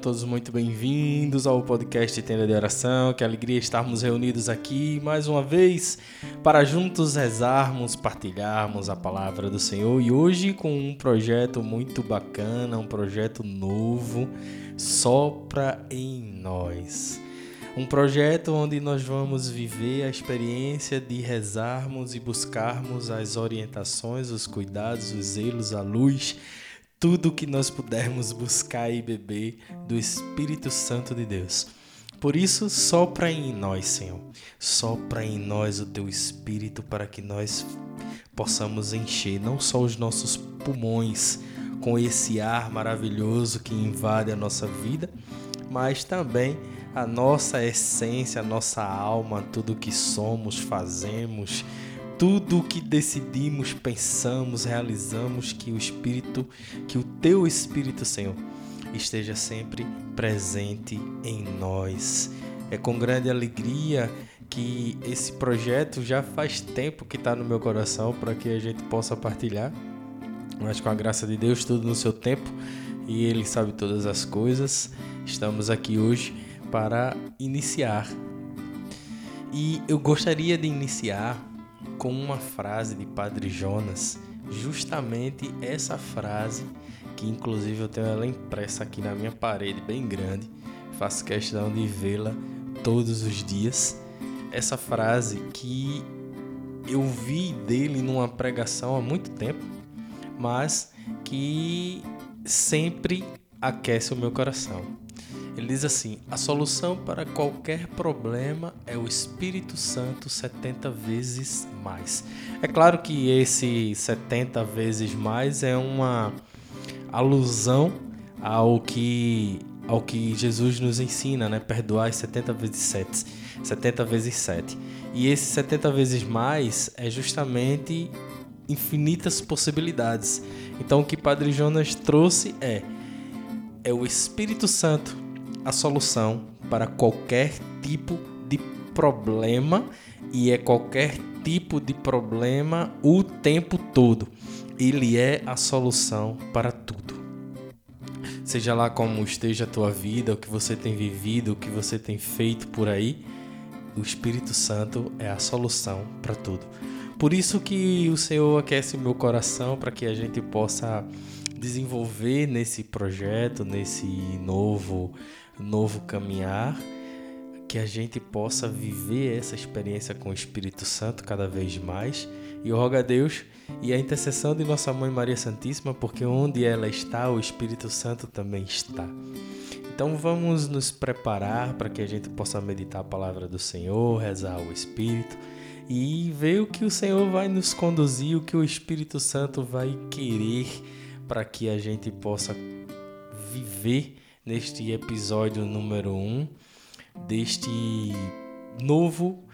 todos muito bem-vindos ao podcast Tenda de Oração. Que alegria estarmos reunidos aqui mais uma vez para juntos rezarmos, partilharmos a palavra do Senhor e hoje com um projeto muito bacana, um projeto novo, Sopra em Nós. Um projeto onde nós vamos viver a experiência de rezarmos e buscarmos as orientações, os cuidados, os zelos, a luz tudo que nós pudermos buscar e beber do Espírito Santo de Deus. Por isso, sopra em nós, Senhor. Sopra em nós o teu Espírito para que nós possamos encher não só os nossos pulmões com esse ar maravilhoso que invade a nossa vida, mas também a nossa essência, a nossa alma, tudo que somos, fazemos, tudo o que decidimos, pensamos, realizamos, que o Espírito, que o Teu Espírito, Senhor, esteja sempre presente em nós. É com grande alegria que esse projeto já faz tempo que está no meu coração para que a gente possa partilhar. Mas com a graça de Deus, tudo no seu tempo e Ele sabe todas as coisas. Estamos aqui hoje para iniciar. E eu gostaria de iniciar com uma frase de Padre Jonas, justamente essa frase que inclusive eu tenho ela impressa aqui na minha parede, bem grande, faço questão de vê-la todos os dias. Essa frase que eu vi dele numa pregação há muito tempo, mas que sempre aquece o meu coração. Ele diz assim: a solução para qualquer problema é o Espírito Santo 70 vezes mais. É claro que esse 70 vezes mais é uma alusão ao que ao que Jesus nos ensina, né? Perdoar 70 vezes 7, 70 vezes 7. E esse 70 vezes mais é justamente infinitas possibilidades. Então o que Padre Jonas trouxe é é o Espírito Santo a solução para qualquer tipo de problema e é qualquer tipo de problema o tempo todo. Ele é a solução para tudo. Seja lá como esteja a tua vida, o que você tem vivido, o que você tem feito por aí, o Espírito Santo é a solução para tudo. Por isso que o Senhor aquece meu coração para que a gente possa desenvolver nesse projeto, nesse novo novo caminhar, que a gente possa viver essa experiência com o Espírito Santo cada vez mais. E eu rogo a Deus e a intercessão de Nossa Mãe Maria Santíssima, porque onde ela está, o Espírito Santo também está. Então vamos nos preparar para que a gente possa meditar a palavra do Senhor, rezar o Espírito e ver o que o Senhor vai nos conduzir, o que o Espírito Santo vai querer para que a gente possa viver neste episódio número 1 um deste novo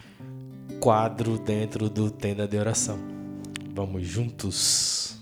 quadro dentro do Tenda de Oração. Vamos juntos!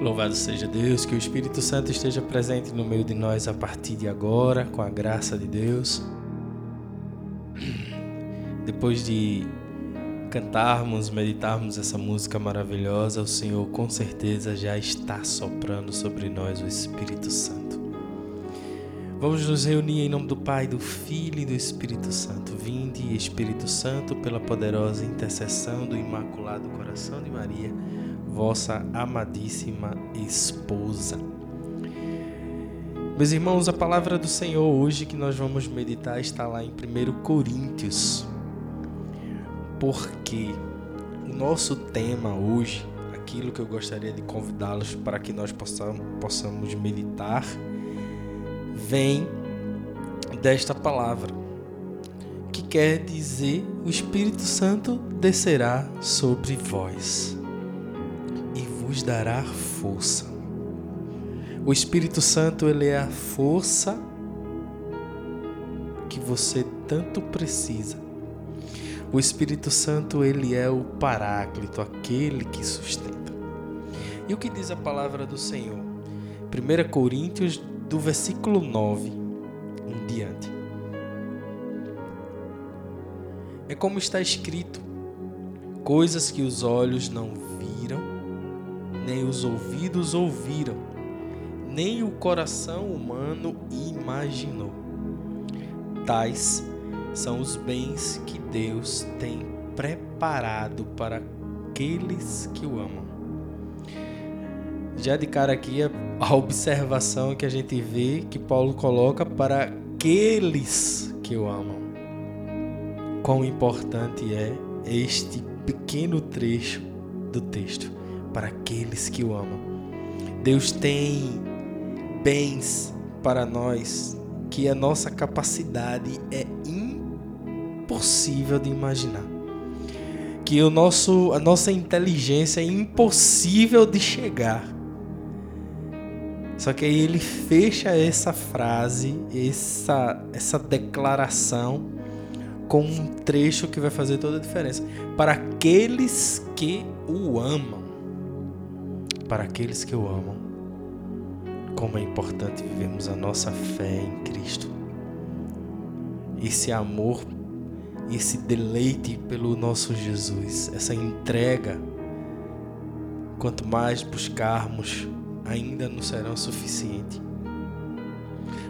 Louvado seja Deus, que o Espírito Santo esteja presente no meio de nós a partir de agora, com a graça de Deus. Depois de cantarmos, meditarmos essa música maravilhosa, o Senhor com certeza já está soprando sobre nós o Espírito Santo. Vamos nos reunir em nome do Pai, do Filho e do Espírito Santo. Vinde, Espírito Santo, pela poderosa intercessão do Imaculado Coração de Maria vossa amadíssima esposa. Meus irmãos, a palavra do Senhor hoje que nós vamos meditar está lá em 1 Coríntios. Porque o nosso tema hoje, aquilo que eu gostaria de convidá-los para que nós possamos, possamos meditar, vem desta palavra, que quer dizer: o Espírito Santo descerá sobre vós vos dará força. O Espírito Santo, ele é a força que você tanto precisa. O Espírito Santo, ele é o paráclito, aquele que sustenta. E o que diz a palavra do Senhor? 1 Coríntios, do versículo 9 em diante. É como está escrito: coisas que os olhos não nem os ouvidos ouviram, nem o coração humano imaginou. Tais são os bens que Deus tem preparado para aqueles que o amam. Já de cara aqui a observação que a gente vê que Paulo coloca para aqueles que o amam. Quão importante é este pequeno trecho do texto para aqueles que o amam. Deus tem bens para nós que a nossa capacidade é impossível de imaginar. Que o nosso, a nossa inteligência é impossível de chegar. Só que aí ele fecha essa frase, essa, essa declaração com um trecho que vai fazer toda a diferença. Para aqueles que o amam para aqueles que o amam. Como é importante vivermos a nossa fé em Cristo. Esse amor, esse deleite pelo nosso Jesus, essa entrega. Quanto mais buscarmos, ainda não será suficiente.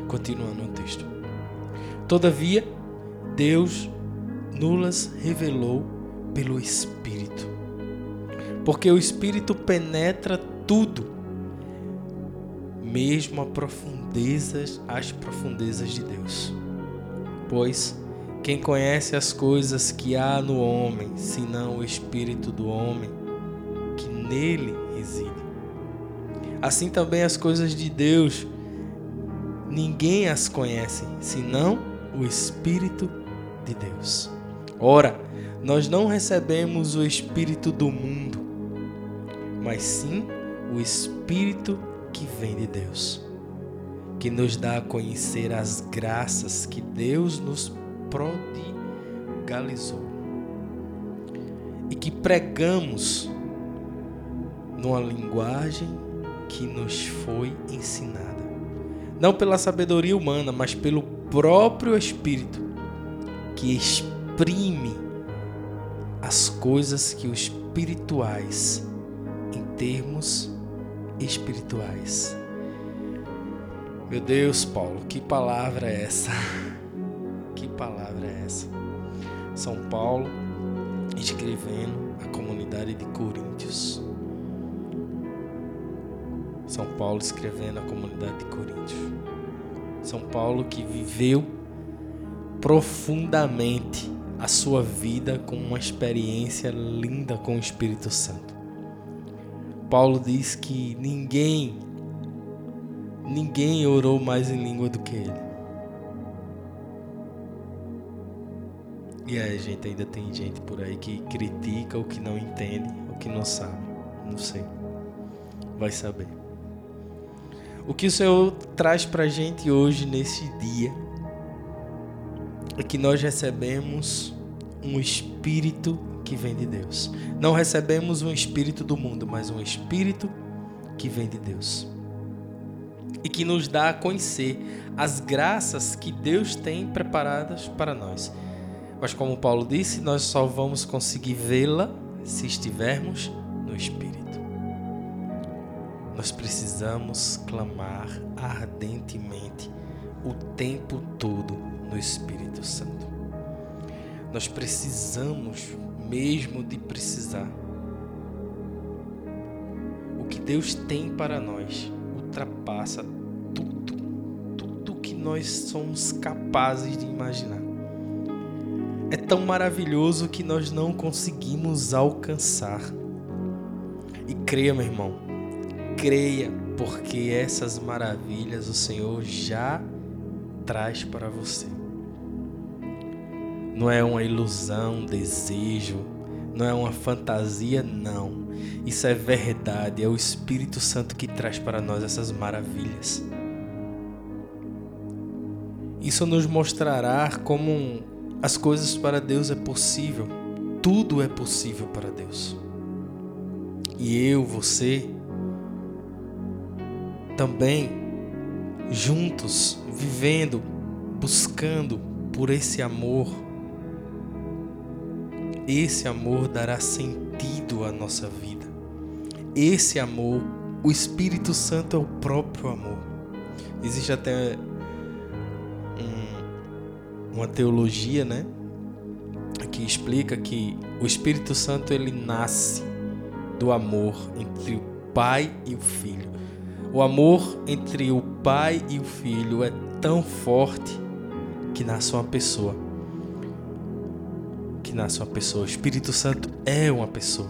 Continuando o texto. Todavia, Deus nulas revelou pelo Espírito. Porque o Espírito penetra tudo, mesmo a profundezas, as profundezas de Deus. Pois quem conhece as coisas que há no homem, senão o espírito do homem que nele reside? Assim também as coisas de Deus, ninguém as conhece, senão o espírito de Deus. Ora, nós não recebemos o espírito do mundo, mas sim o Espírito que vem de Deus, que nos dá a conhecer as graças que Deus nos prodigalizou. E que pregamos numa linguagem que nos foi ensinada, não pela sabedoria humana, mas pelo próprio Espírito que exprime as coisas que os espirituais termos espirituais. Meu Deus, Paulo, que palavra é essa? Que palavra é essa? São Paulo escrevendo a comunidade de Coríntios. São Paulo escrevendo a comunidade de Coríntios. São Paulo que viveu profundamente a sua vida com uma experiência linda com o Espírito Santo. Paulo diz que ninguém, ninguém orou mais em língua do que ele. E aí, gente, ainda tem gente por aí que critica o que não entende, o que não sabe. Não sei. Vai saber. O que o Senhor traz pra gente hoje, nesse dia, é que nós recebemos um espírito que vem de Deus. Não recebemos um espírito do mundo, mas um espírito que vem de Deus e que nos dá a conhecer as graças que Deus tem preparadas para nós. Mas, como Paulo disse, nós só vamos conseguir vê-la se estivermos no Espírito. Nós precisamos clamar ardentemente o tempo todo no Espírito Santo. Nós precisamos mesmo de precisar. O que Deus tem para nós ultrapassa tudo, tudo que nós somos capazes de imaginar. É tão maravilhoso que nós não conseguimos alcançar. E creia, meu irmão, creia, porque essas maravilhas o Senhor já traz para você. Não é uma ilusão, um desejo, não é uma fantasia, não. Isso é verdade, é o Espírito Santo que traz para nós essas maravilhas. Isso nos mostrará como as coisas para Deus é possível. Tudo é possível para Deus. E eu, você, também juntos, vivendo, buscando por esse amor. Esse amor dará sentido à nossa vida. Esse amor, o Espírito Santo é o próprio amor. Existe até uma teologia, né, que explica que o Espírito Santo ele nasce do amor entre o Pai e o Filho. O amor entre o Pai e o Filho é tão forte que nasce uma pessoa. Que nasce uma pessoa. O Espírito Santo é uma pessoa.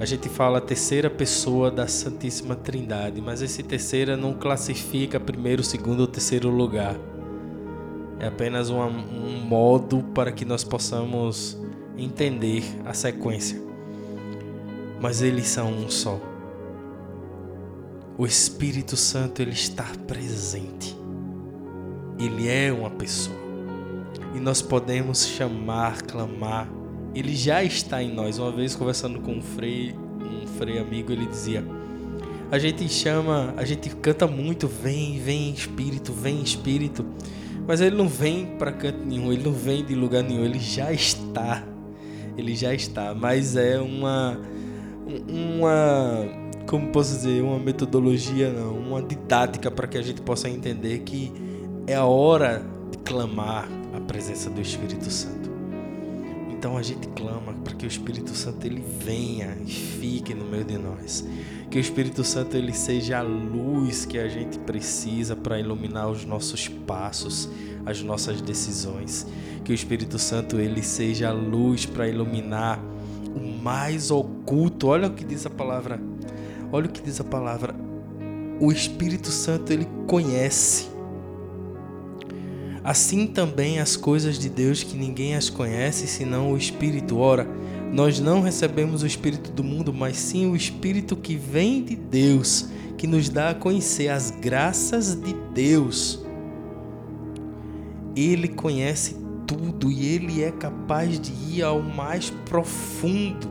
A gente fala a terceira pessoa da Santíssima Trindade, mas esse terceira não classifica primeiro, segundo ou terceiro lugar. É apenas uma, um modo para que nós possamos entender a sequência. Mas eles são um só. O Espírito Santo ele está presente. Ele é uma pessoa. E nós podemos chamar, clamar. Ele já está em nós. Uma vez conversando com um frei, um frei amigo, ele dizia: A gente chama, a gente canta muito, vem, vem Espírito, vem Espírito. Mas ele não vem para canto nenhum, ele não vem de lugar nenhum, ele já está. Ele já está, mas é uma uma como posso dizer, uma metodologia, não, uma didática para que a gente possa entender que é a hora de clamar presença do Espírito Santo. Então a gente clama para que o Espírito Santo ele venha e fique no meio de nós. Que o Espírito Santo ele seja a luz que a gente precisa para iluminar os nossos passos, as nossas decisões. Que o Espírito Santo ele seja a luz para iluminar o mais oculto. Olha o que diz a palavra. Olha o que diz a palavra. O Espírito Santo ele conhece Assim também as coisas de Deus que ninguém as conhece senão o Espírito. Ora, nós não recebemos o Espírito do mundo, mas sim o Espírito que vem de Deus, que nos dá a conhecer as graças de Deus. Ele conhece tudo e ele é capaz de ir ao mais profundo.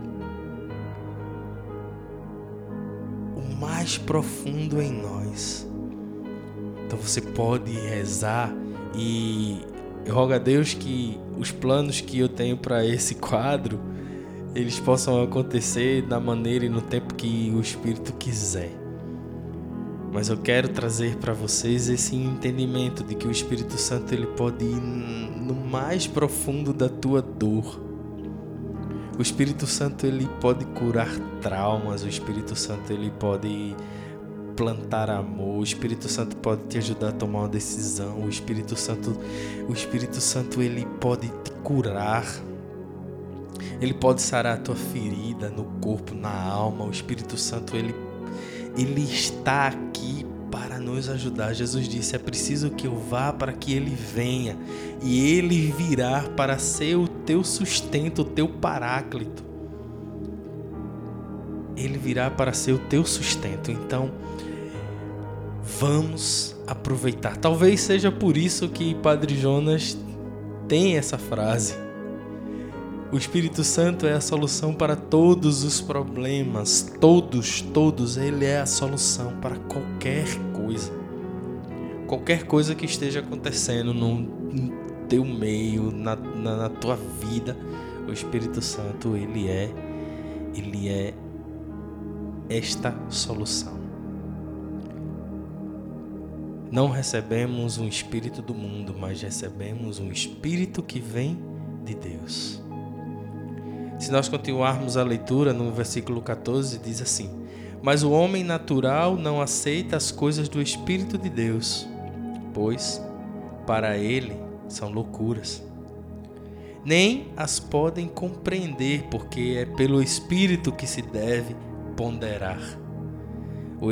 O mais profundo em nós. Então você pode rezar e eu rogo a Deus que os planos que eu tenho para esse quadro eles possam acontecer da maneira e no tempo que o Espírito quiser. Mas eu quero trazer para vocês esse entendimento de que o Espírito Santo ele pode ir no mais profundo da tua dor. O Espírito Santo ele pode curar traumas, o Espírito Santo ele pode plantar amor. O Espírito Santo pode te ajudar a tomar uma decisão. O Espírito Santo, o Espírito Santo ele pode te curar. Ele pode sarar a tua ferida no corpo, na alma. O Espírito Santo ele ele está aqui para nos ajudar. Jesus disse: "É preciso que eu vá para que ele venha, e ele virá para ser o teu sustento, o teu paráclito." Ele virá para ser o teu sustento. Então, Vamos aproveitar. Talvez seja por isso que Padre Jonas tem essa frase. O Espírito Santo é a solução para todos os problemas, todos, todos, ele é a solução para qualquer coisa. Qualquer coisa que esteja acontecendo no teu meio, na, na, na tua vida, o Espírito Santo, ele é, ele é esta solução. Não recebemos um espírito do mundo, mas recebemos um espírito que vem de Deus. Se nós continuarmos a leitura no versículo 14, diz assim: Mas o homem natural não aceita as coisas do Espírito de Deus, pois para ele são loucuras. Nem as podem compreender, porque é pelo Espírito que se deve ponderar. O,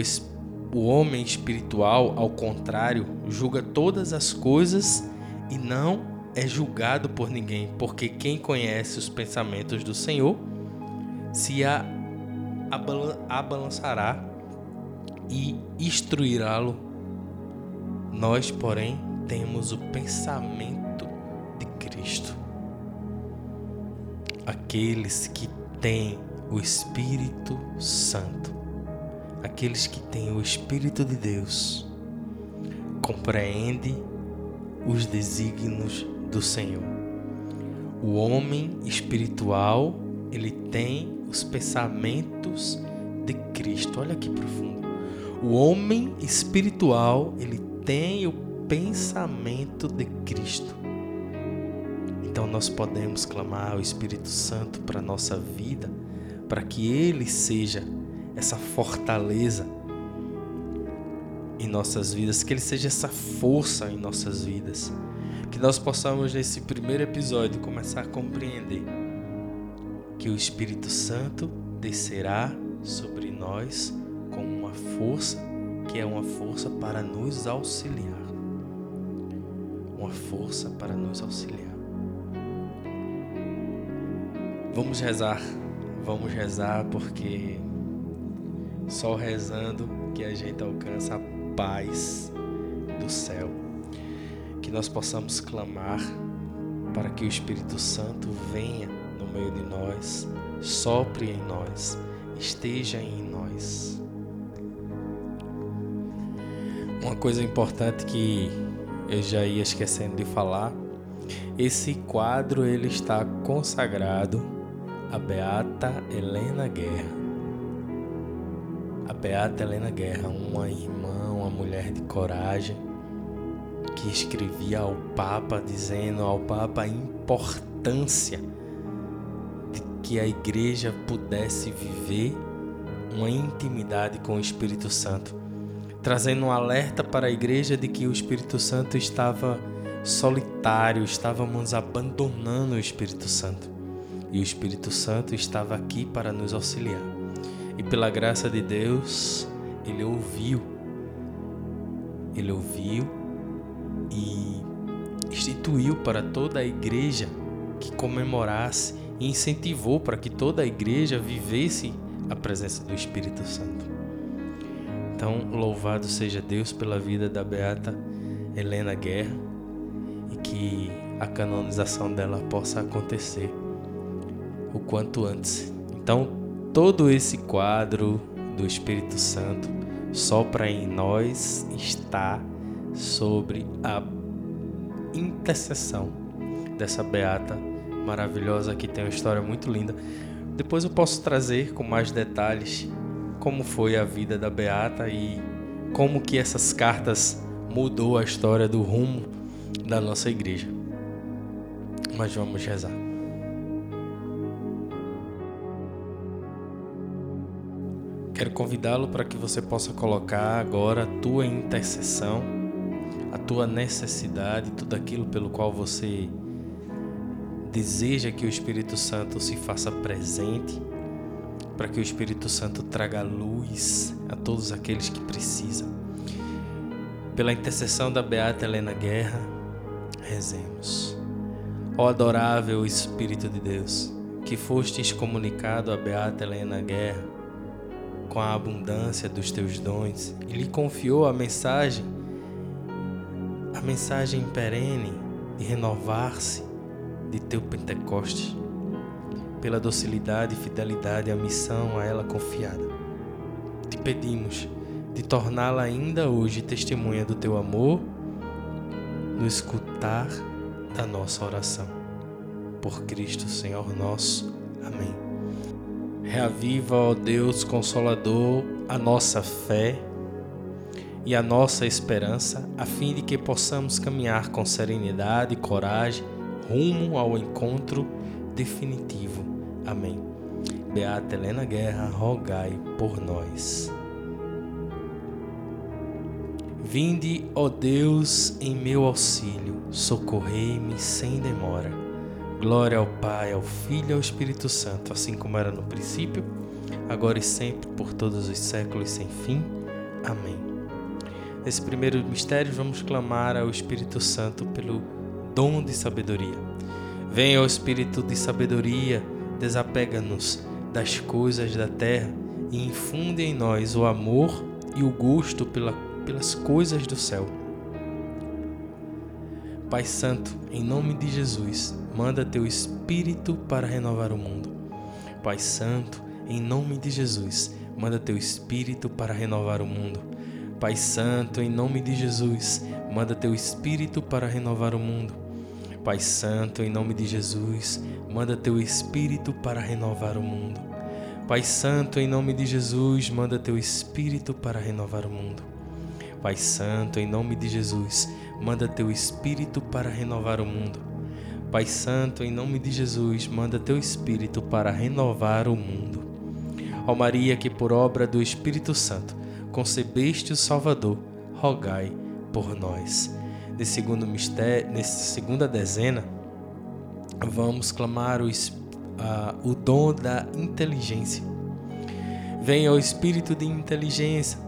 o homem espiritual, ao contrário, julga todas as coisas e não é julgado por ninguém, porque quem conhece os pensamentos do Senhor se a abalançará e instruirá-lo. Nós, porém, temos o pensamento de Cristo. Aqueles que têm o Espírito Santo, aqueles que têm o Espírito de Deus, compreende os desígnios do Senhor. O homem espiritual, ele tem os pensamentos de Cristo. Olha que profundo. O homem espiritual, ele tem o pensamento de Cristo. Então nós podemos clamar ao Espírito Santo para nossa vida, para que ele seja essa fortaleza em nossas vidas, que ele seja essa força em nossas vidas que nós possamos nesse primeiro episódio começar a compreender que o Espírito Santo descerá sobre nós com uma força que é uma força para nos auxiliar. Uma força para nos auxiliar. Vamos rezar, vamos rezar porque só rezando que a gente alcança a paz do céu que nós possamos clamar para que o Espírito Santo venha no meio de nós, sopre em nós, esteja em nós. Uma coisa importante que eu já ia esquecendo de falar, esse quadro ele está consagrado a Beata Helena Guerra. Beata Helena Guerra, uma irmã, uma mulher de coragem, que escrevia ao Papa, dizendo ao Papa a importância de que a igreja pudesse viver uma intimidade com o Espírito Santo, trazendo um alerta para a igreja de que o Espírito Santo estava solitário, estávamos abandonando o Espírito Santo. E o Espírito Santo estava aqui para nos auxiliar. E pela graça de Deus, ele ouviu. Ele ouviu e instituiu para toda a igreja que comemorasse e incentivou para que toda a igreja vivesse a presença do Espírito Santo. Então, louvado seja Deus pela vida da beata Helena Guerra e que a canonização dela possa acontecer o quanto antes. Então, todo esse quadro do Espírito Santo sopra em nós está sobre a intercessão dessa beata maravilhosa que tem uma história muito linda. Depois eu posso trazer com mais detalhes como foi a vida da beata e como que essas cartas mudou a história do rumo da nossa igreja. Mas vamos rezar. Quero convidá-lo para que você possa colocar agora a tua intercessão a tua necessidade, tudo aquilo pelo qual você deseja que o Espírito Santo se faça presente, para que o Espírito Santo traga luz a todos aqueles que precisam. Pela intercessão da Beata Helena Guerra, rezemos. Ó adorável Espírito de Deus, que fostes comunicado a Beata Helena Guerra com a abundância dos teus dons e lhe confiou a mensagem a mensagem perene de renovar-se de teu Pentecostes. pela docilidade e fidelidade à missão a ela confiada. Te pedimos de torná-la ainda hoje testemunha do teu amor no escutar da nossa oração. Por Cristo, Senhor nosso. Amém. Reaviva, ó Deus Consolador, a nossa fé e a nossa esperança, a fim de que possamos caminhar com serenidade e coragem rumo ao encontro definitivo. Amém. Beata Helena Guerra, rogai por nós. Vinde, ó Deus, em meu auxílio, socorrei-me sem demora. Glória ao Pai, ao Filho e ao Espírito Santo, assim como era no princípio, agora e sempre, por todos os séculos sem fim. Amém. Nesse primeiro mistério, vamos clamar ao Espírito Santo pelo dom de sabedoria. Venha, ó Espírito de sabedoria, desapega-nos das coisas da terra e infunde em nós o amor e o gosto pela pelas coisas do céu. Pai Santo, em nome de Jesus, manda teu Espírito para renovar o mundo. Pai Santo, em nome de Jesus, manda teu Espírito para renovar o mundo. Pai Santo, em nome de Jesus, manda teu Espírito para renovar o mundo. Pai Santo, em nome de Jesus, manda teu Espírito para renovar o mundo. Pai Santo, em nome de Jesus, manda teu Espírito para renovar o mundo. Pai Santo, em nome de Jesus, manda teu Espírito para renovar o mundo. Pai Santo, em nome de Jesus, manda teu Espírito para renovar o mundo. Ó Maria, que por obra do Espírito Santo concebeste o Salvador, rogai por nós. Nesse segundo mistério, nessa segunda dezena, vamos clamar o, o dom da inteligência. Venha o Espírito de inteligência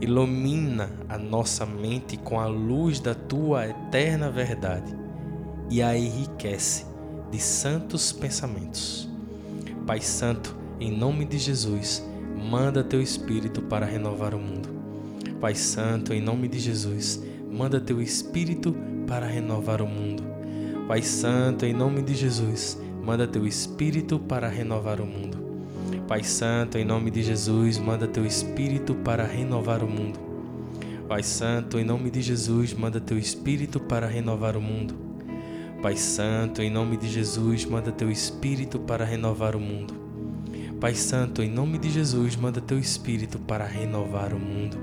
Ilumina a nossa mente com a luz da tua eterna verdade e a enriquece de santos pensamentos. Pai Santo, em nome de Jesus, manda teu Espírito para renovar o mundo. Pai Santo, em nome de Jesus, manda teu Espírito para renovar o mundo. Pai Santo, em nome de Jesus, manda teu Espírito para renovar o mundo. Pai Santo, em nome de Jesus, manda teu Espírito para renovar o mundo. Pai Santo, em nome de Jesus, manda teu Espírito para renovar o mundo. Pai Santo, em nome de Jesus, manda teu Espírito para renovar o mundo. Pai Santo, em nome de Jesus, manda teu Espírito para renovar o mundo.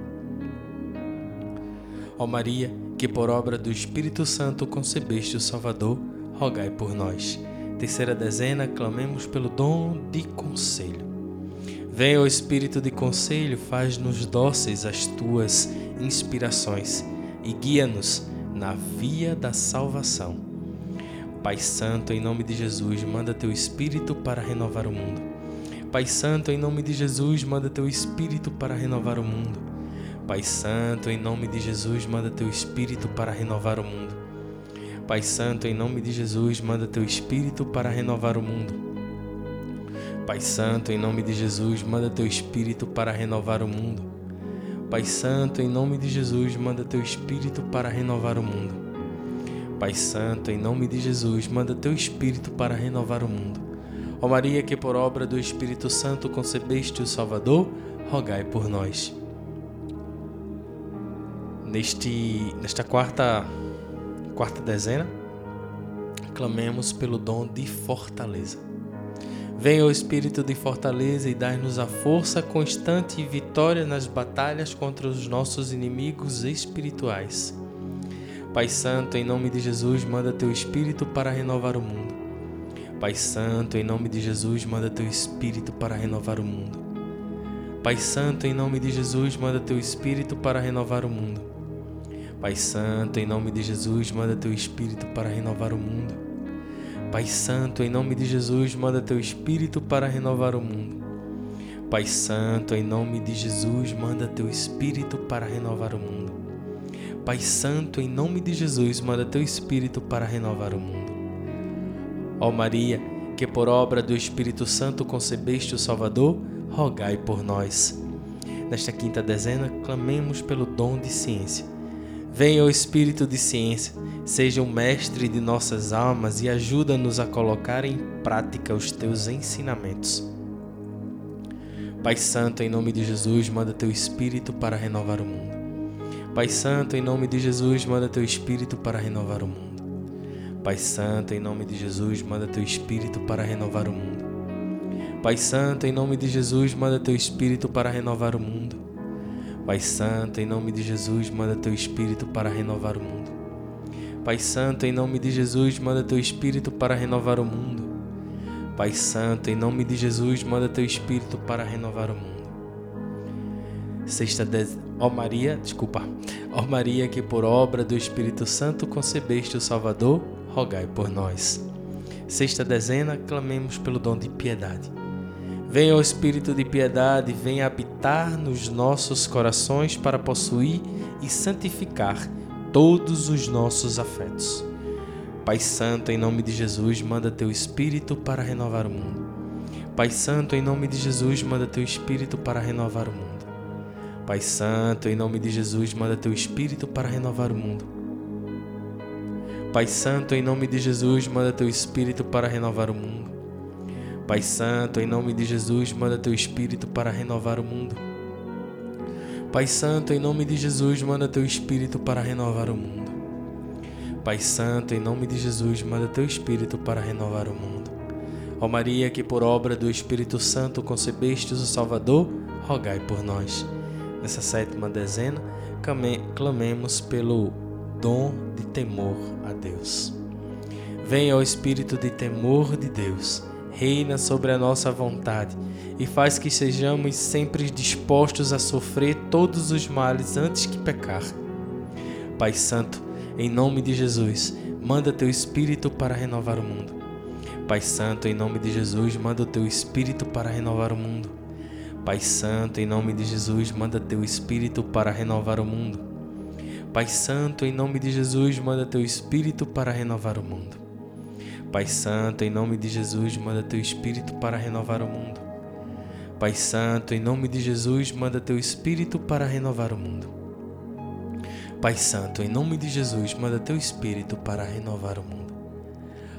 Ó Maria, que por obra do Espírito Santo concebeste o Salvador, rogai por nós. Terceira dezena, clamemos pelo dom de conselho. Venha o Espírito de conselho, faz-nos dóceis às tuas inspirações e guia-nos na via da salvação. Pai Santo, em nome de Jesus, manda teu Espírito para renovar o mundo. Pai Santo, em nome de Jesus, manda teu Espírito para renovar o mundo. Pai Santo, em nome de Jesus, manda teu Espírito para renovar o mundo. Pai Santo, em nome de Jesus, manda teu Espírito para renovar o mundo. Pai Santo, em nome de Jesus, manda teu Espírito para renovar o mundo. Pai Santo, em nome de Jesus, manda teu Espírito para renovar o mundo. Pai Santo, em nome de Jesus, manda teu Espírito para renovar o mundo. Ó Maria, que por obra do Espírito Santo concebeste o Salvador, rogai por nós. Neste, nesta quarta, quarta dezena, clamemos pelo dom de fortaleza. Venha o Espírito de fortaleza e dai-nos a força constante e vitória nas batalhas contra os nossos inimigos espirituais. Pai Santo, em nome de Jesus, manda teu Espírito para renovar o mundo. Pai Santo, em nome de Jesus, manda teu Espírito para renovar o mundo. Pai Santo, em nome de Jesus, manda teu Espírito para renovar o mundo. Pai Santo, em nome de Jesus, manda teu Espírito para renovar o mundo. Pai Santo, em nome de Jesus, manda teu Espírito para renovar o mundo. Pai Santo, em nome de Jesus, manda teu Espírito para renovar o mundo. Pai Santo, em nome de Jesus, manda teu Espírito para renovar o mundo. Ó Maria, que por obra do Espírito Santo concebeste o Salvador, rogai por nós. Nesta quinta dezena, clamemos pelo dom de ciência Venha o Espírito de ciência, seja o mestre de nossas almas e ajuda-nos a colocar em prática os teus ensinamentos. Pai Santo, em nome de Jesus, manda teu Espírito para renovar o mundo. Pai Santo, em nome de Jesus, manda teu Espírito para renovar o mundo. Pai Santo, em nome de Jesus, manda teu Espírito para renovar o mundo. Pai Santo, em nome de Jesus, manda teu Espírito para renovar o mundo. Pai Santo, em nome de Jesus, manda teu Espírito para renovar o mundo. Pai Santo, em nome de Jesus, manda teu Espírito para renovar o mundo. Pai Santo, em nome de Jesus, manda teu Espírito para renovar o mundo. Sexta de... Ó Maria, desculpa. Ó Maria, que por obra do Espírito Santo concebeste o Salvador, rogai por nós. Sexta dezena, clamemos pelo dom de piedade. Venha o Espírito de piedade, venha habitar nos nossos corações para possuir e santificar todos os nossos afetos. Pai Santo, em nome de Jesus, manda teu Espírito para renovar o mundo. Pai Santo, em nome de Jesus, manda teu Espírito para renovar o mundo. Pai Santo, em nome de Jesus, manda teu Espírito para renovar o mundo. Pai Santo, em nome de Jesus, manda teu Espírito para renovar o mundo. Pai Santo, em nome de Jesus, manda teu Espírito para renovar o mundo. Pai Santo, em nome de Jesus, manda teu Espírito para renovar o mundo. Pai Santo, em nome de Jesus, manda teu Espírito para renovar o mundo. Ó Maria, que por obra do Espírito Santo concebestes o Salvador, rogai por nós. Nessa sétima dezena, clamemos pelo dom de temor a Deus. Venha o espírito de temor de Deus, reina sobre a nossa vontade e faz que sejamos sempre dispostos a sofrer todos os males antes que pecar. Pai Santo, em nome de Jesus, manda teu espírito para renovar o mundo. Pai Santo, em nome de Jesus, manda o teu espírito para renovar o mundo. Pai Santo, em nome de Jesus, manda teu espírito para renovar o mundo. Pai Santo, em nome de Jesus, manda teu Espírito para renovar o mundo. Pai Santo, em nome de Jesus, manda teu Espírito para renovar o mundo. Pai Santo, em nome de Jesus, manda teu Espírito para renovar o mundo. Pai Santo, em nome de Jesus, manda teu Espírito para renovar o mundo.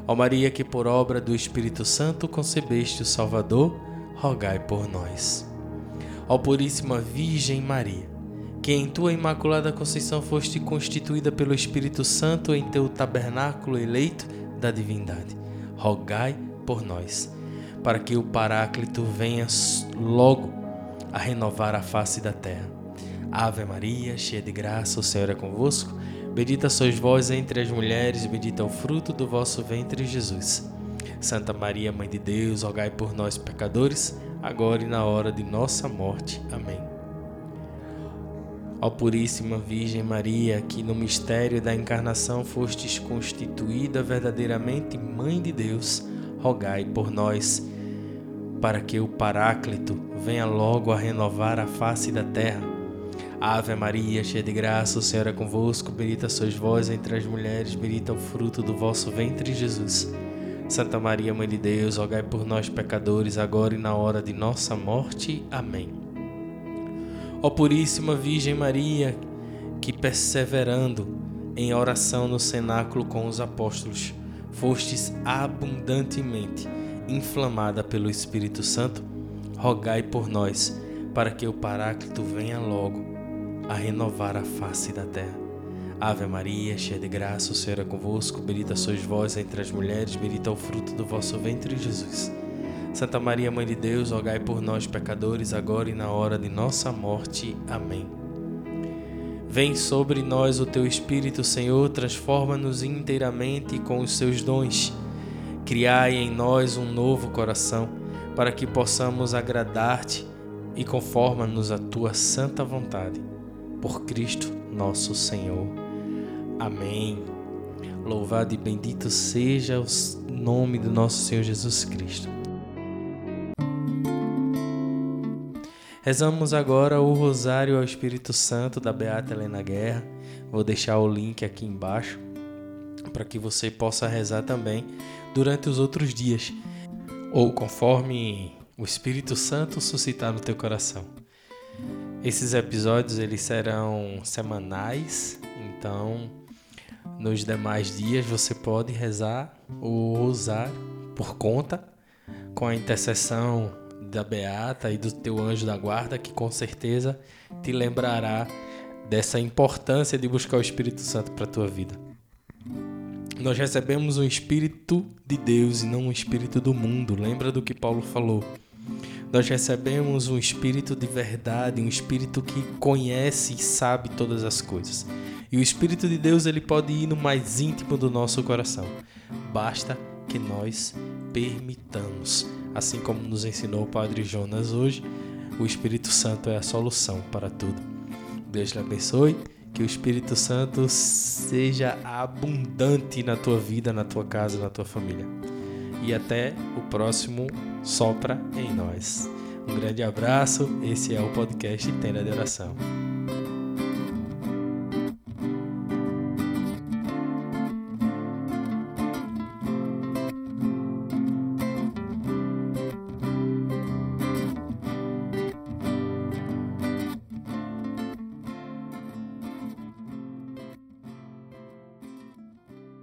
Ó Maria, que por obra do Espírito Santo concebeste o Salvador, rogai por nós. Ó Puríssima Virgem Maria, que em tua imaculada conceição foste constituída pelo Espírito Santo em teu tabernáculo eleito da divindade. Rogai por nós, para que o Paráclito venha logo a renovar a face da terra. Ave Maria, cheia de graça, o Senhor é convosco. Bendita sois vós entre as mulheres, bendito é o fruto do vosso ventre, Jesus. Santa Maria, Mãe de Deus, rogai por nós, pecadores, agora e na hora de nossa morte. Amém. Ó Puríssima Virgem Maria, que no mistério da encarnação fostes constituída verdadeiramente Mãe de Deus, rogai por nós, para que o Paráclito venha logo a renovar a face da terra. Ave Maria, cheia de graça, o Senhor é convosco, bendita sois vós entre as mulheres, bendito é o fruto do vosso ventre, Jesus. Santa Maria, Mãe de Deus, rogai por nós, pecadores, agora e na hora de nossa morte. Amém. Ó Puríssima Virgem Maria, que perseverando em oração no cenáculo com os apóstolos, fostes abundantemente inflamada pelo Espírito Santo, rogai por nós, para que o Paráclito venha logo a renovar a face da terra. Ave Maria, cheia de graça, o Senhor é convosco, bendita sois vós entre as mulheres, bendito é o fruto do vosso ventre, Jesus. Santa Maria, Mãe de Deus, rogai por nós, pecadores, agora e na hora de nossa morte. Amém. Vem sobre nós o teu Espírito, Senhor, transforma-nos inteiramente com os seus dons. Criai em nós um novo coração, para que possamos agradar-te e conforma-nos à tua santa vontade. Por Cristo nosso Senhor. Amém. Louvado e bendito seja o nome do nosso Senhor Jesus Cristo. Rezamos agora o Rosário ao Espírito Santo da Beata Helena Guerra. Vou deixar o link aqui embaixo para que você possa rezar também durante os outros dias ou conforme o Espírito Santo suscitar no teu coração. Esses episódios eles serão semanais, então nos demais dias você pode rezar o rosário por conta com a intercessão da Beata e do teu anjo da guarda, que com certeza te lembrará dessa importância de buscar o Espírito Santo para a tua vida. Nós recebemos um Espírito de Deus e não um Espírito do mundo. Lembra do que Paulo falou? Nós recebemos um Espírito de verdade, um Espírito que conhece e sabe todas as coisas. E o Espírito de Deus ele pode ir no mais íntimo do nosso coração. Basta que nós permitamos. Assim como nos ensinou o Padre Jonas hoje, o Espírito Santo é a solução para tudo. Deus te abençoe, que o Espírito Santo seja abundante na tua vida, na tua casa, na tua família. E até o próximo Sopra em Nós. Um grande abraço, esse é o podcast Tenda de Oração.